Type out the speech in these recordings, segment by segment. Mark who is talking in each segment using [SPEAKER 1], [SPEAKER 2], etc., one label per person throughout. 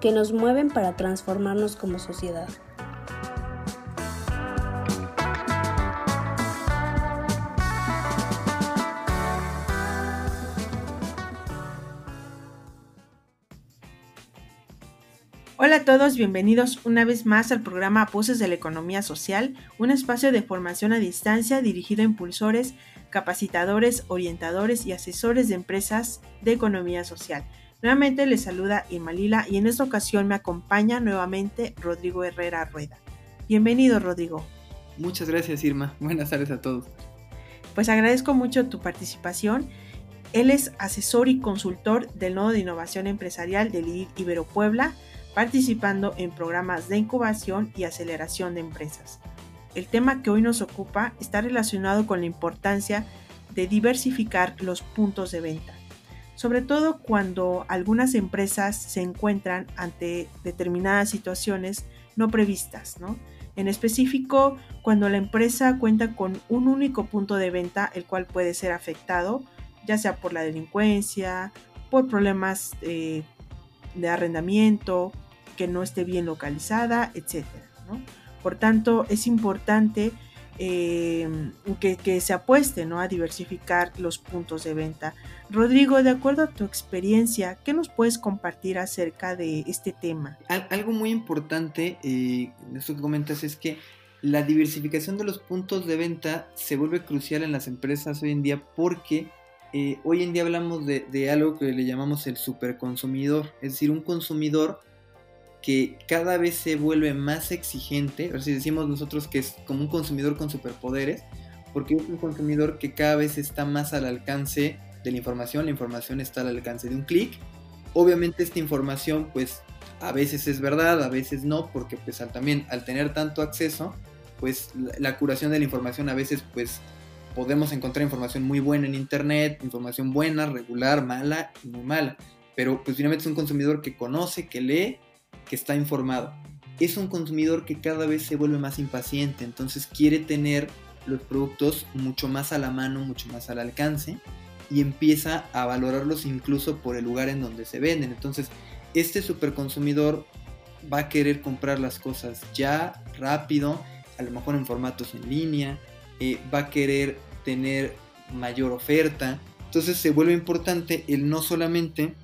[SPEAKER 1] que nos mueven para transformarnos como sociedad.
[SPEAKER 2] Hola a todos, bienvenidos una vez más al programa Voces de la Economía Social, un espacio de formación a distancia dirigido a impulsores, capacitadores, orientadores y asesores de empresas de economía social. Nuevamente les saluda Irma Lila y en esta ocasión me acompaña nuevamente Rodrigo Herrera Rueda. Bienvenido Rodrigo.
[SPEAKER 3] Muchas gracias Irma, buenas tardes a todos.
[SPEAKER 2] Pues agradezco mucho tu participación. Él es asesor y consultor del Nodo de Innovación Empresarial del Ibero Puebla participando en programas de incubación y aceleración de empresas. El tema que hoy nos ocupa está relacionado con la importancia de diversificar los puntos de venta, sobre todo cuando algunas empresas se encuentran ante determinadas situaciones no previstas, En específico, cuando la empresa cuenta con un único punto de venta, el cual puede ser afectado, ya sea por la delincuencia, por problemas eh, de arrendamiento, que no esté bien localizada, etc. Por tanto, es importante eh, que, se apueste ¿no? a diversificar los puntos de venta. Rodrigo, de acuerdo a tu experiencia, ¿qué nos puedes compartir acerca de este tema?
[SPEAKER 3] algo muy importante, eh, esto que comentas, es que la diversificación de los puntos de venta se vuelve crucial en las empresas hoy en día porque eh, hoy en día hablamos de, de, algo que le llamamos el superconsumidor, es decir, un consumidor que cada vez se vuelve más exigente, o si decimos nosotros que es como un consumidor con superpoderes, porque es un consumidor que cada vez está más al alcance de la información, la información está al alcance de un clic. Obviamente esta información pues a veces es verdad, a veces no, porque pues también al tener tanto acceso, pues la, la curación de la información a veces pues podemos encontrar información muy buena en internet, información buena, regular, mala y muy mala. Pero pues finalmente es un consumidor que conoce, que lee que está informado. Es un consumidor que cada vez se vuelve más impaciente, entonces quiere tener los productos mucho más a la mano, mucho más al alcance y empieza a valorarlos incluso por el lugar en donde se venden. Entonces, este superconsumidor va a querer comprar las cosas ya, rápido, a lo mejor en formatos en línea, eh, va a querer tener mayor oferta. Entonces se vuelve importante el no solamente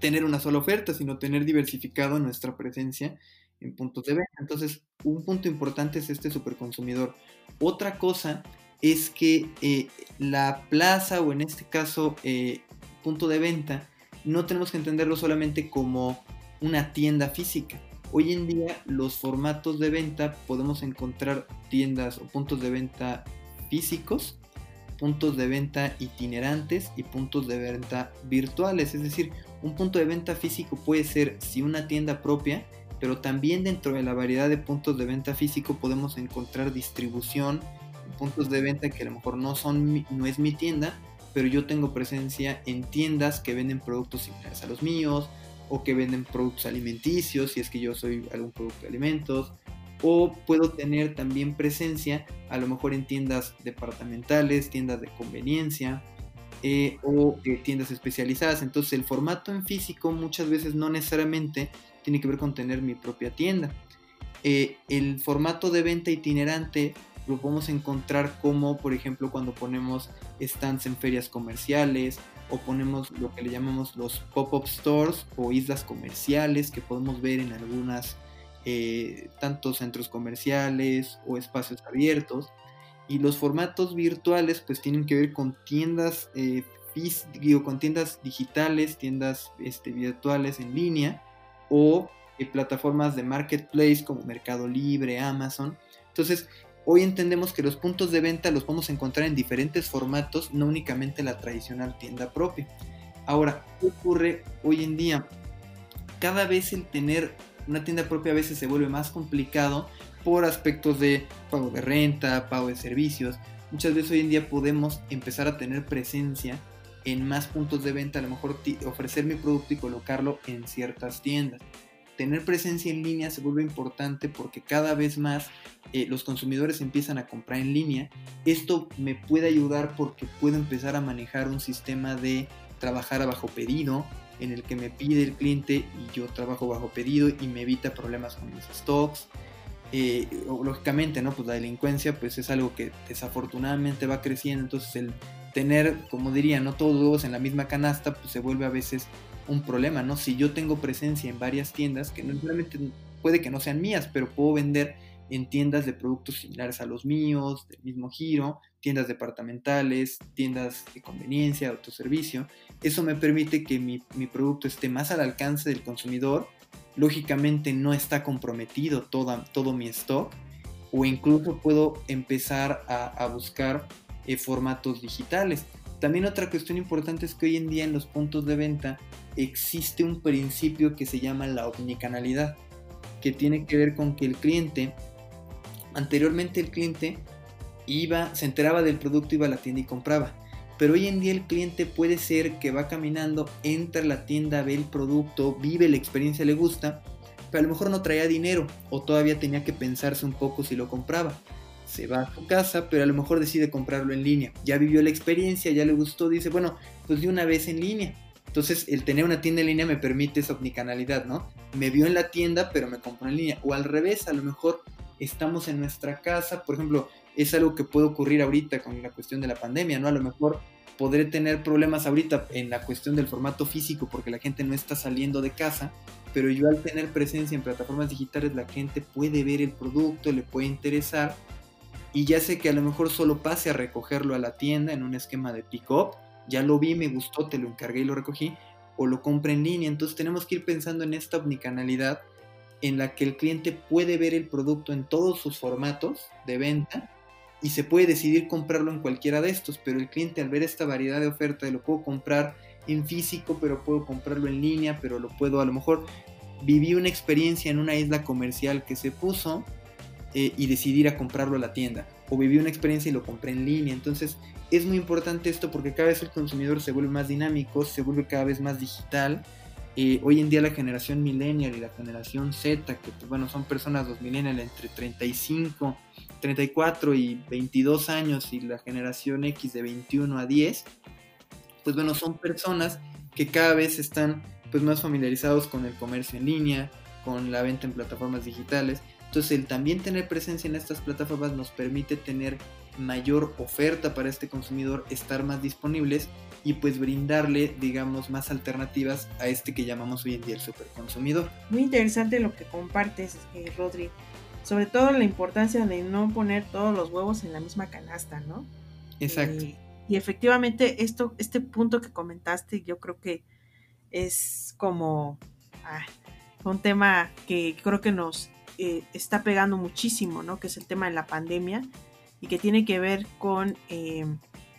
[SPEAKER 3] tener una sola oferta, sino tener diversificado nuestra presencia en puntos de venta. Entonces, un punto importante es este superconsumidor. Otra cosa es que eh, la plaza o en este caso eh, punto de venta no tenemos que entenderlo solamente como una tienda física. Hoy en día los formatos de venta podemos encontrar tiendas o puntos de venta físicos, puntos de venta itinerantes y puntos de venta virtuales. Es decir, un punto de venta físico puede ser si una tienda propia, pero también dentro de la variedad de puntos de venta físico podemos encontrar distribución, puntos de venta que a lo mejor no son no es mi tienda, pero yo tengo presencia en tiendas que venden productos similares a los míos o que venden productos alimenticios, si es que yo soy algún producto de alimentos, o puedo tener también presencia a lo mejor en tiendas departamentales, tiendas de conveniencia, eh, o eh, tiendas especializadas. Entonces el formato en físico muchas veces no necesariamente tiene que ver con tener mi propia tienda. Eh, el formato de venta itinerante lo podemos encontrar como por ejemplo cuando ponemos stands en ferias comerciales o ponemos lo que le llamamos los pop-up stores o islas comerciales que podemos ver en algunas tanto centros comerciales o espacios abiertos y los formatos virtuales pues tienen que ver con tiendas, eh, con tiendas digitales, tiendas este, virtuales en línea o eh, plataformas de marketplace como Mercado Libre, Amazon. Entonces, hoy entendemos que los puntos de venta los podemos encontrar en diferentes formatos, no únicamente la tradicional tienda propia. Ahora, ¿qué ocurre hoy en día? Cada vez el tener una tienda propia a veces se vuelve más complicado por aspectos de pago de renta, pago de servicios. Muchas veces hoy en día podemos empezar a tener presencia en más puntos de venta, a lo mejor ofrecer mi producto y colocarlo en ciertas tiendas. Tener presencia en línea se vuelve importante porque cada vez más eh, los consumidores empiezan a comprar en línea. Esto me puede ayudar porque puedo empezar a manejar un sistema de trabajar a bajo pedido, en el que me pide el cliente y yo trabajo bajo pedido y me evita problemas con mis stocks. Eh, lógicamente, ¿no? Pues la delincuencia pues es algo que desafortunadamente va creciendo, entonces el tener, como diría, no todos en la misma canasta, pues se vuelve a veces un problema, ¿no? Si yo tengo presencia en varias tiendas, que no solamente puede que no sean mías, pero puedo vender en tiendas de productos similares a los míos, del mismo giro, tiendas departamentales, tiendas de conveniencia, autoservicio. Eso me permite que mi, producto esté más al alcance del consumidor. Lógicamente no está comprometido todo mi stock. O incluso puedo empezar a, buscar eh, formatos digitales. También otra cuestión importante es que hoy en día en los puntos de venta existe un principio que se llama la omnicanalidad, que tiene que ver con que el cliente Anteriormente el cliente iba, se enteraba del producto, iba a la tienda y compraba. Pero hoy en día el cliente puede ser que va caminando, entra a la tienda, ve el producto, vive la experiencia, le gusta, pero a lo mejor no traía dinero o todavía tenía que pensarse un poco si lo compraba. Se va a su casa, pero a lo mejor decide comprarlo en línea. Ya vivió la experiencia, ya le gustó, dice, bueno, pues de una vez en línea. Entonces, el tener una tienda en línea me permite esa omnicanalidad, ¿no? Me vio en la tienda, pero me compró en línea. O al revés, a lo mejor estamos en nuestra casa, por ejemplo, es algo que puede ocurrir ahorita con la cuestión de la pandemia, ¿no? A lo mejor podré tener problemas ahorita en la cuestión del formato físico porque la gente no está saliendo de casa, pero yo al tener presencia en plataformas digitales la gente puede ver el producto, le puede interesar y ya sé que a lo mejor solo pase a recogerlo a la tienda en un esquema de pick-up, ya lo vi, me gustó, te lo encargué y lo recogí, o lo compre en línea, entonces tenemos que ir pensando en esta omnicanalidad en la que el cliente puede ver el producto en todos sus formatos de venta y se puede decidir comprarlo en cualquiera de estos, pero el cliente al ver esta variedad de oferta lo puedo comprar en físico, pero puedo comprarlo en línea, pero lo puedo a lo mejor viví una experiencia en una isla comercial que se puso eh, y decidir a comprarlo a la tienda, o viví una experiencia y lo compré en línea, entonces es muy importante esto porque cada vez el consumidor se vuelve más dinámico, se vuelve cada vez más digital eh, hoy en día la generación millennial y la generación Z, que pues, bueno, son personas los millennials entre 35, 34 y 22 años y la generación X de 21 a 10, pues bueno, son personas que cada vez están pues más familiarizados con el comercio en línea, con la venta en plataformas digitales. Entonces el también tener presencia en estas plataformas nos permite tener mayor oferta para este consumidor, estar más disponibles y pues brindarle, digamos, más alternativas a este que llamamos hoy en día el superconsumidor.
[SPEAKER 2] Muy interesante lo que compartes, eh, Rodri. Sobre todo la importancia de no poner todos los huevos en la misma canasta, ¿no?
[SPEAKER 3] Exacto.
[SPEAKER 2] Eh, y efectivamente, esto, este punto que comentaste, yo creo que es como ah, un tema que creo que nos eh, está pegando muchísimo, ¿no? Que es el tema de la pandemia y que tiene que ver con eh,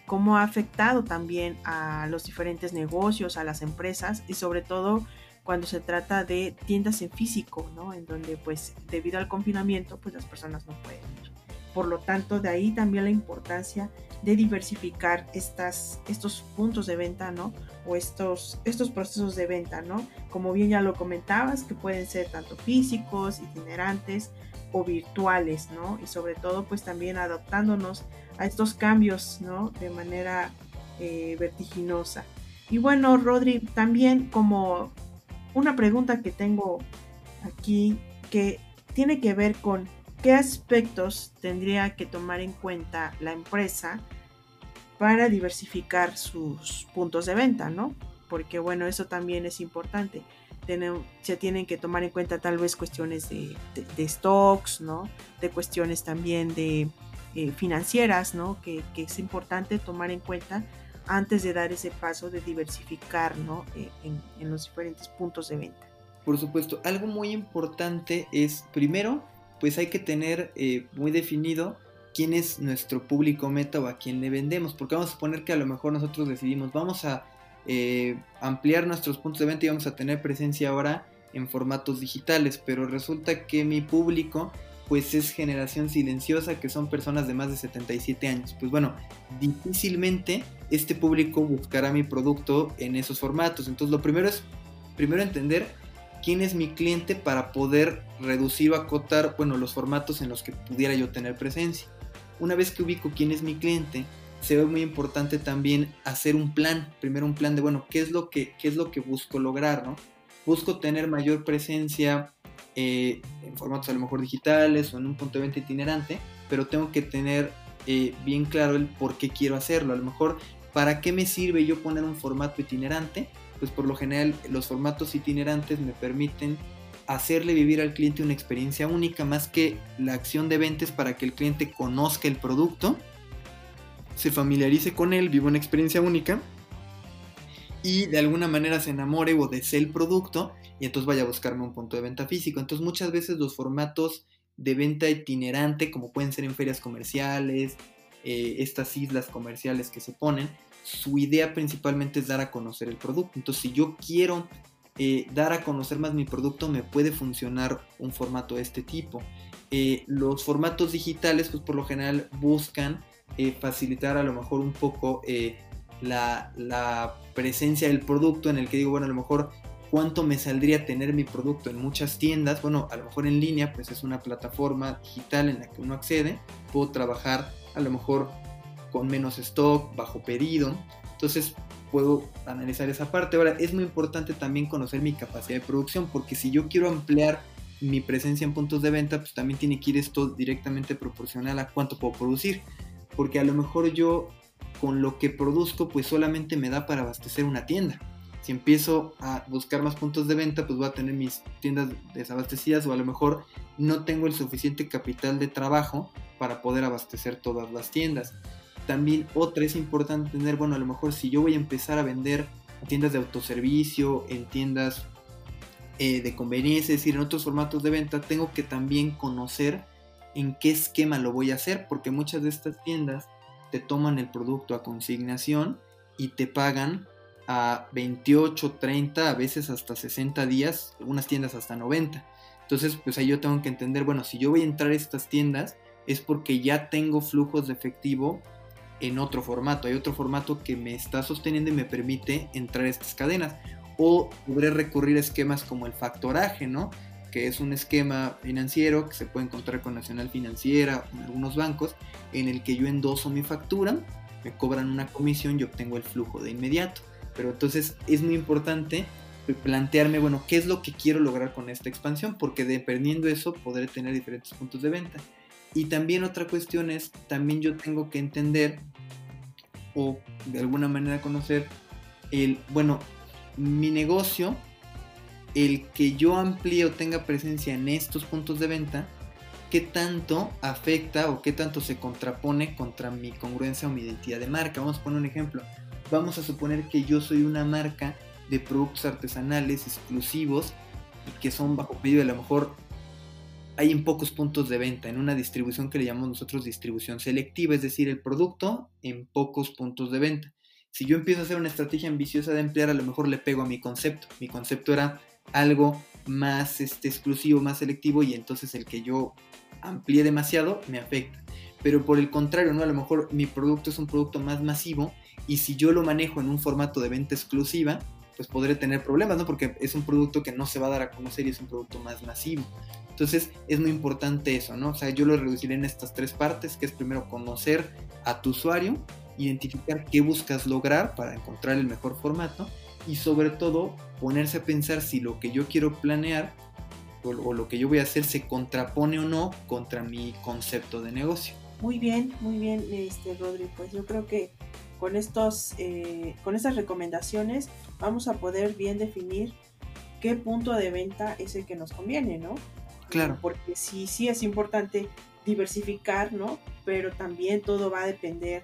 [SPEAKER 2] cómo ha afectado también a los diferentes negocios, a las empresas y sobre todo cuando se trata de tiendas en físico, ¿no? En donde pues debido al confinamiento pues las personas no pueden ir. Por lo tanto, de ahí también la importancia de diversificar estas, estos puntos de venta, ¿no? O estos, estos procesos de venta, ¿no? Como bien ya lo comentabas, que pueden ser tanto físicos, itinerantes o virtuales, ¿no? Y sobre todo, pues también adaptándonos a estos cambios, ¿no? De manera eh, vertiginosa. Y bueno, Rodri, también como una pregunta que tengo aquí que tiene que ver con qué aspectos tendría que tomar en cuenta la empresa para diversificar sus puntos de venta, ¿no? Porque bueno, eso también es importante. se tienen que tomar en cuenta tal vez cuestiones de, stocks, ¿no? De cuestiones también de, eh, financieras, ¿no? Que, es importante tomar en cuenta antes de dar ese paso de diversificar, ¿no? Eh, en, los diferentes puntos de venta.
[SPEAKER 3] Por supuesto, algo muy importante es, primero, pues hay que tener eh, muy definido quién es nuestro público meta o a quién le vendemos, porque vamos a suponer que a lo mejor nosotros decidimos, vamos a ampliar nuestros puntos de venta y vamos a tener presencia ahora en formatos digitales, pero resulta que mi público pues es generación silenciosa, que son personas de más de 77 años. Pues bueno, difícilmente este público buscará mi producto en esos formatos. Entonces lo primero es, primero entender quién es mi cliente para poder reducir o acotar, bueno, los formatos en los que pudiera yo tener presencia. Una vez que ubico quién es mi cliente, se ve muy importante también hacer un plan, primero un plan de, bueno, ¿qué es lo que, qué es lo que busco lograr, no? Busco tener mayor presencia eh, en formatos a lo mejor digitales o en un punto de venta itinerante, pero tengo que tener eh, bien claro el por qué quiero hacerlo. A lo mejor, ¿para qué me sirve yo poner un formato itinerante? Pues por lo general los formatos itinerantes me permiten hacerle vivir al cliente una experiencia única más que la acción de ventas para que el cliente conozca el producto, se familiarice con él, viva una experiencia única y de alguna manera se enamore o desee el producto y entonces vaya a buscarme un punto de venta físico. Entonces muchas veces los formatos de venta itinerante, como pueden ser en ferias comerciales, eh, estas islas comerciales que se ponen, su idea principalmente es dar a conocer el producto. Entonces si yo quiero eh, dar a conocer más mi producto, me puede funcionar un formato de este tipo. Eh, los formatos digitales, pues por lo general buscan facilitar a lo mejor un poco la, la, presencia del producto en el que digo, bueno, a lo mejor cuánto me saldría tener mi producto en muchas tiendas, bueno, a lo mejor en línea, pues es una plataforma digital en la que uno accede, puedo trabajar a lo mejor con menos stock, bajo pedido, entonces puedo analizar esa parte. Ahora, es muy importante también conocer mi capacidad de producción, porque si yo quiero ampliar mi presencia en puntos de venta, pues también tiene que ir esto directamente proporcional a cuánto puedo producir, porque a lo mejor yo con lo que produzco, pues solamente me da para abastecer una tienda si empiezo a buscar más puntos de venta, pues voy a tener mis tiendas desabastecidas o a lo mejor no tengo el suficiente capital de trabajo para poder abastecer todas las tiendas. También otra es importante tener, bueno, a lo mejor si yo voy a empezar a vender en tiendas de autoservicio, en tiendas eh, de conveniencia, es decir, en otros formatos de venta, tengo que también conocer en qué esquema lo voy a hacer, porque muchas de estas tiendas te toman el producto a consignación y te pagan a 28, 30, a veces hasta 60 días, algunas tiendas hasta 90. Entonces, pues ahí yo tengo que entender, bueno, si yo voy a entrar a estas tiendas es porque ya tengo flujos de efectivo en otro formato. Hay otro formato que me está sosteniendo y me permite entrar a estas cadenas. O podré recurrir a esquemas como el factoraje, ¿no? Que es un esquema financiero que se puede encontrar con Nacional Financiera, en algunos bancos, en el que yo endoso mi factura, me cobran una comisión y obtengo el flujo de inmediato. Pero entonces es muy importante plantearme, bueno, ¿qué es lo que quiero lograr con esta expansión? Porque dependiendo de eso podré tener diferentes puntos de venta. Y también otra cuestión es, también yo tengo que entender o de alguna manera conocer el, bueno, mi negocio, el que yo amplíe o tenga presencia en estos puntos de venta, qué tanto afecta o qué tanto se contrapone contra mi congruencia o mi identidad de marca. Vamos a poner un ejemplo vamos a suponer que yo soy una marca de productos artesanales exclusivos y que son bajo pedido, a lo mejor hay en pocos puntos de venta, en una distribución que le llamamos nosotros distribución selectiva, es decir, el producto en pocos puntos de venta. Si yo empiezo a hacer una estrategia ambiciosa de emplear, a lo mejor le pego a mi concepto. Mi concepto era algo más este, exclusivo, más selectivo, y entonces el que yo amplíe demasiado me afecta. Pero por el contrario, ¿no? A lo mejor mi producto es un producto más masivo y si yo lo manejo en un formato de venta exclusiva, pues podré tener problemas, ¿no? Porque es un producto que no se va a dar a conocer y es un producto más masivo. Entonces es muy importante eso, ¿no? O sea, yo lo reduciré en estas tres partes, que es primero conocer a tu usuario, identificar qué buscas lograr para encontrar el mejor formato y sobre todo ponerse a pensar si lo que yo quiero planear o, o lo que yo voy a hacer se contrapone o no contra mi concepto de negocio.
[SPEAKER 2] Muy bien, muy bien, este Rodri. Pues yo creo que con, estos, eh, con estas recomendaciones vamos a poder bien definir qué punto de venta es el que nos conviene, ¿no?
[SPEAKER 3] Claro.
[SPEAKER 2] Porque sí, sí es importante diversificar, ¿no? Pero también todo va a depender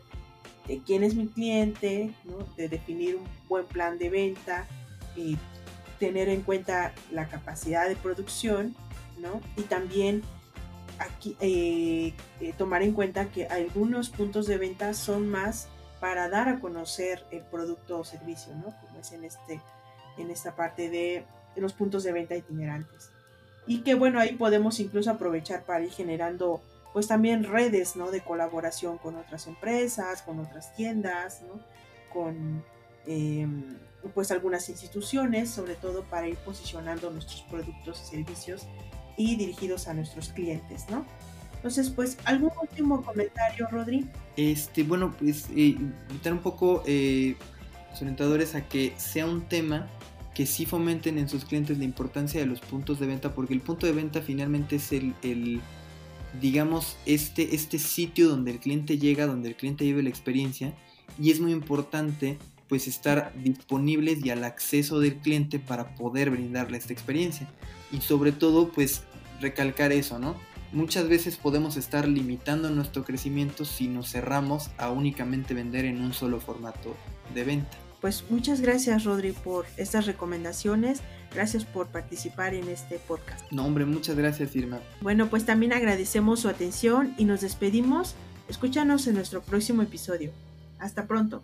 [SPEAKER 2] de quién es mi cliente, ¿no? De definir un buen plan de venta y tener en cuenta la capacidad de producción, ¿no? Y también aquí eh, eh, tomar en cuenta que algunos puntos de venta son más para dar a conocer el producto o servicio, ¿no? Como es en, este, en esta parte de los puntos de venta itinerantes. Y que bueno, ahí podemos incluso aprovechar para ir generando pues también redes ¿no? de colaboración con otras empresas, con otras tiendas, ¿no? con em, pues algunas instituciones, sobre todo para ir posicionando nuestros productos y servicios y dirigidos a nuestros clientes, ¿no? Entonces, pues, ¿algún último comentario, Rodri?
[SPEAKER 3] Este, bueno, pues, eh, un poco eh, los orientadores a que sea un tema que sí fomenten en sus clientes la importancia de los puntos de venta, porque el punto de venta finalmente es el, el digamos, este, este sitio donde el cliente llega, donde el cliente vive la experiencia, y es muy importante pues estar disponibles y al acceso del cliente para poder brindarle esta experiencia. Y sobre todo pues recalcar eso, ¿no? Muchas veces podemos estar limitando nuestro crecimiento si nos cerramos a únicamente vender en un solo formato de venta.
[SPEAKER 2] Pues muchas gracias Rodri por estas recomendaciones. Gracias por participar en este podcast.
[SPEAKER 3] No, hombre, muchas gracias Irma.
[SPEAKER 2] Bueno, pues también agradecemos su atención y nos despedimos. Escúchanos en nuestro próximo episodio. Hasta pronto.